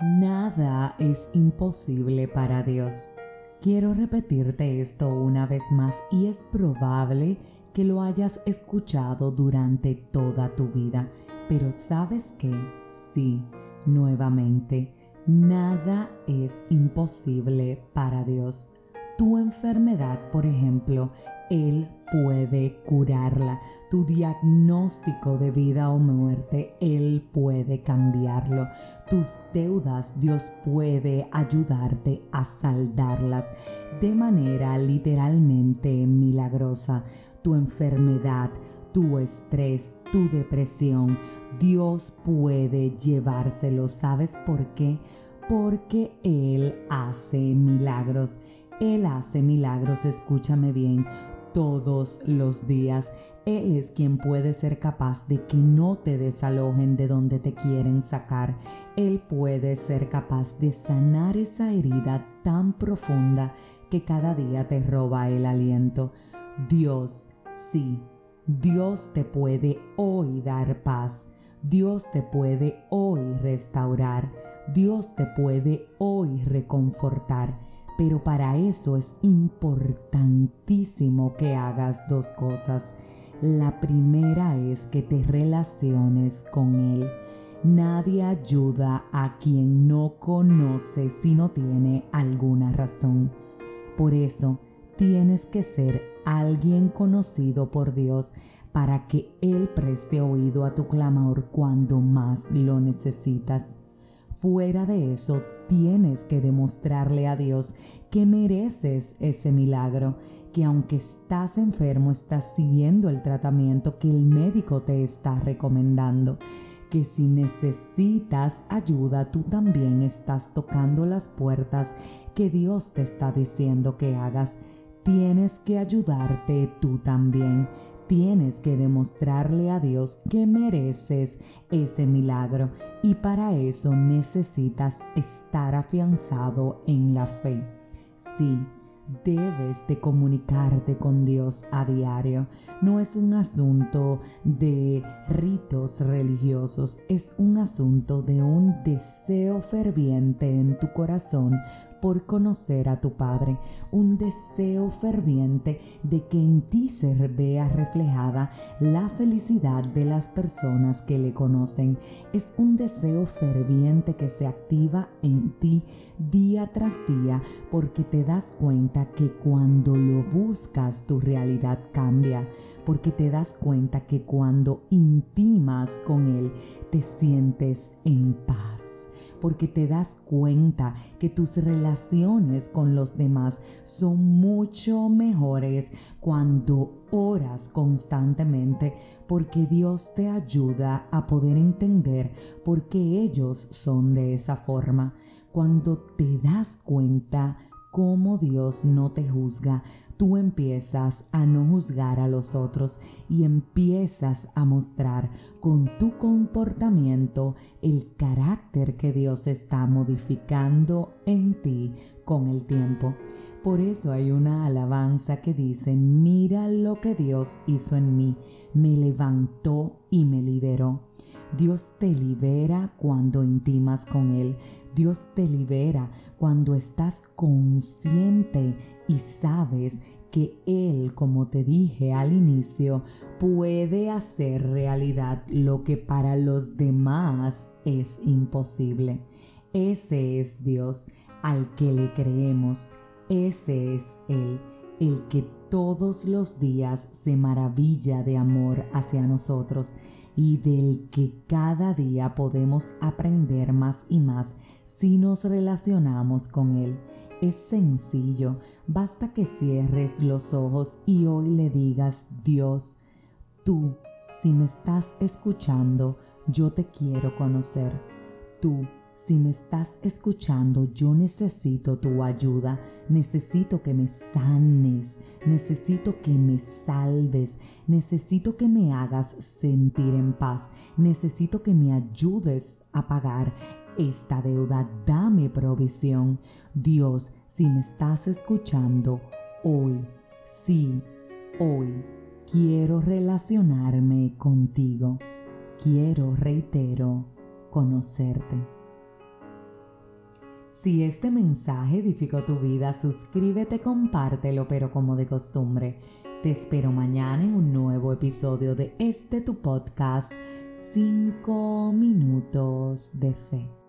Nada es imposible para Dios. Quiero repetirte esto una vez más y es probable que lo hayas escuchado durante toda tu vida, pero sabes que sí, nuevamente, nada es imposible para Dios. Tu enfermedad, por ejemplo, Él puede curarla. Tu diagnóstico de vida o muerte, Él puede cambiarlo. Tus deudas, Dios puede ayudarte a saldarlas de manera literalmente milagrosa. Tu enfermedad, tu estrés, tu depresión, Dios puede llevárselo. ¿Sabes por qué? Porque Él hace milagros. Él hace milagros, escúchame bien todos los días. Él es quien puede ser capaz de que no te desalojen de donde te quieren sacar. Él puede ser capaz de sanar esa herida tan profunda que cada día te roba el aliento. Dios, sí, Dios te puede hoy dar paz. Dios te puede hoy restaurar. Dios te puede hoy reconfortar. Pero para eso es importantísimo que hagas dos cosas. La primera es que te relaciones con Él. Nadie ayuda a quien no conoce si no tiene alguna razón. Por eso tienes que ser alguien conocido por Dios para que Él preste oído a tu clamor cuando más lo necesitas. Fuera de eso, tienes que demostrarle a Dios que mereces ese milagro, que aunque estás enfermo, estás siguiendo el tratamiento que el médico te está recomendando, que si necesitas ayuda, tú también estás tocando las puertas que Dios te está diciendo que hagas. Tienes que ayudarte tú también tienes que demostrarle a Dios que mereces ese milagro y para eso necesitas estar afianzado en la fe. Sí, debes de comunicarte con Dios a diario. No es un asunto de ritos religiosos, es un asunto de un deseo ferviente en tu corazón por conocer a tu Padre, un deseo ferviente de que en ti se vea reflejada la felicidad de las personas que le conocen. Es un deseo ferviente que se activa en ti día tras día porque te das cuenta que cuando lo buscas tu realidad cambia, porque te das cuenta que cuando intimas con Él te sientes en paz porque te das cuenta que tus relaciones con los demás son mucho mejores cuando oras constantemente, porque Dios te ayuda a poder entender por qué ellos son de esa forma. Cuando te das cuenta cómo Dios no te juzga, tú empiezas a no juzgar a los otros y empiezas a mostrar con tu comportamiento el carácter que Dios está modificando en ti con el tiempo. Por eso hay una alabanza que dice, mira lo que Dios hizo en mí, me levantó y me liberó. Dios te libera cuando intimas con Él. Dios te libera cuando estás consciente y sabes que Él, como te dije al inicio, puede hacer realidad lo que para los demás es imposible. Ese es Dios al que le creemos. Ese es Él, el que todos los días se maravilla de amor hacia nosotros y del que cada día podemos aprender más y más si nos relacionamos con Él. Es sencillo, basta que cierres los ojos y hoy le digas, Dios, tú, si me estás escuchando, yo te quiero conocer. Tú, si me estás escuchando, yo necesito tu ayuda, necesito que me sanes, necesito que me salves, necesito que me hagas sentir en paz, necesito que me ayudes a pagar esta deuda, dame provisión. Dios, si me estás escuchando hoy, sí, hoy quiero relacionarme contigo. Quiero, reitero, conocerte. Si este mensaje edificó tu vida, suscríbete, compártelo, pero como de costumbre, te espero mañana en un nuevo episodio de este tu podcast, 5 minutos de fe.